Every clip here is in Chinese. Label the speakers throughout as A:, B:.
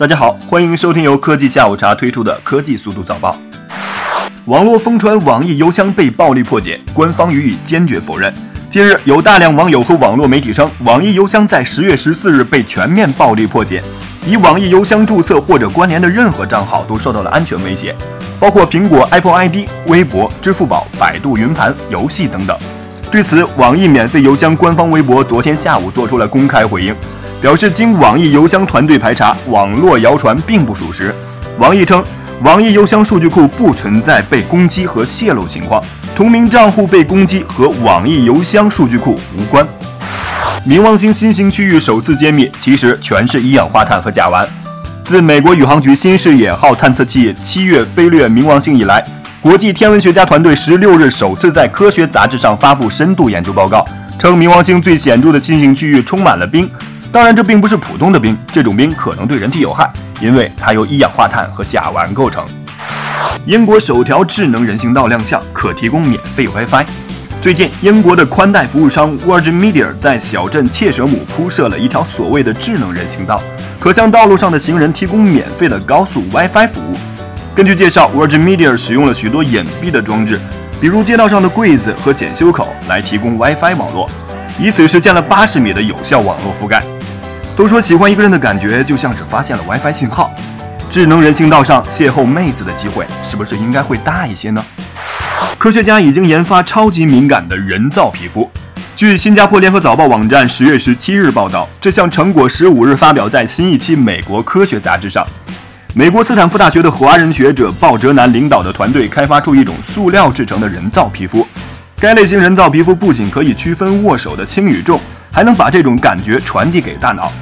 A: 大家好，欢迎收听由科技下午茶推出的科技速度早报。网络疯传网易邮箱被暴力破解，官方予以坚决否认。近日，有大量网友和网络媒体称，网易邮箱在十月十四日被全面暴力破解，以网易邮箱注册或者关联的任何账号都受到了安全威胁，包括苹果 Apple ID、微博、支付宝、百度云盘、游戏等等。对此，网易免费邮箱官方微博昨天下午做出了公开回应。表示经网易邮箱团队排查，网络谣传并不属实。网易称，网易邮箱数据库不存在被攻击和泄露情况，同名账户被攻击和网易邮箱数据库无关。冥王星新型区域首次揭秘，其实全是一氧化碳和甲烷。自美国宇航局新视野号探测器七月飞掠冥王星以来，国际天文学家团队十六日首次在科学杂志上发布深度研究报告，称冥王星最显著的新型区域充满了冰。当然，这并不是普通的冰，这种冰可能对人体有害，因为它由一氧化碳和甲烷构成。英国首条智能人行道亮相，可提供免费 WiFi。最近，英国的宽带服务商 Virgin Media 在小镇切舍姆铺设了一条所谓的智能人行道，可向道路上的行人提供免费的高速 WiFi 服务。根据介绍，Virgin Media 使用了许多隐蔽的装置，比如街道上的柜子和检修口，来提供 WiFi 网络，以此实现了八十米的有效网络覆盖。都说喜欢一个人的感觉就像是发现了 WiFi 信号，智能人行道上邂逅妹子的机会是不是应该会大一些呢？科学家已经研发超级敏感的人造皮肤。据新加坡联合早报网站十月十七日报道，这项成果十五日发表在新一期美国科学杂志上。美国斯坦福大学的华人学者鲍哲南领导的团队开发出一种塑料制成的人造皮肤。该类型人造皮肤不仅可以区分握手的轻与重，还能把这种感觉传递给大脑。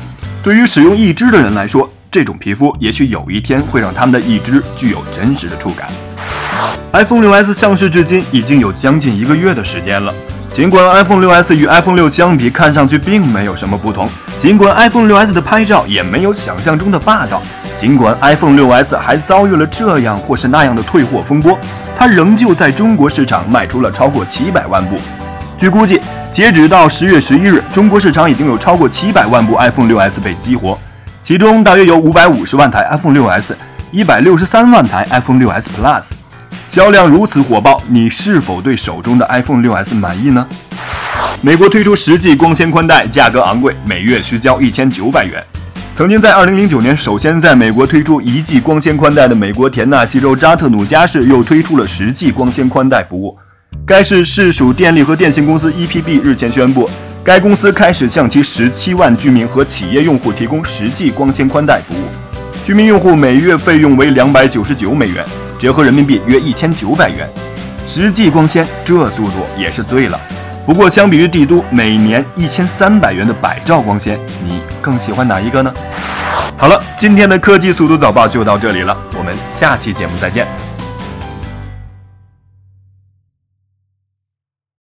A: 对于使用义肢的人来说，这种皮肤也许有一天会让他们的义肢具有真实的触感。iPhone 6s 上市至今已经有将近一个月的时间了。尽管 iPhone 6s 与 iPhone 6相比看上去并没有什么不同，尽管 iPhone 6s 的拍照也没有想象中的霸道，尽管 iPhone 6s 还遭遇了这样或是那样的退货风波，它仍旧在中国市场卖出了超过七百万部。据估计。截止到十月十一日，中国市场已经有超过七百万部 iPhone 6s 被激活，其中大约有五百五十万台 iPhone 6s，一百六十三万台 iPhone 6s Plus，销量如此火爆，你是否对手中的 iPhone 6s 满意呢？美国推出十 G 光纤宽带，价格昂贵，每月需交一千九百元。曾经在二零零九年首先在美国推出一 G 光纤宽带的美国田纳西州扎特努加市，又推出了十 G 光纤宽带服务。该市市属电力和电信公司 EPB 日前宣布，该公司开始向其十七万居民和企业用户提供实际光纤宽带服务。居民用户每月费用为两百九十九美元，折合人民币约一千九百元。实际光纤这速度也是醉了。不过，相比于帝都每年一千三百元的百兆光纤，你更喜欢哪一个呢？好了，今天的科技速度早报就到这里了，我们下期节目再见。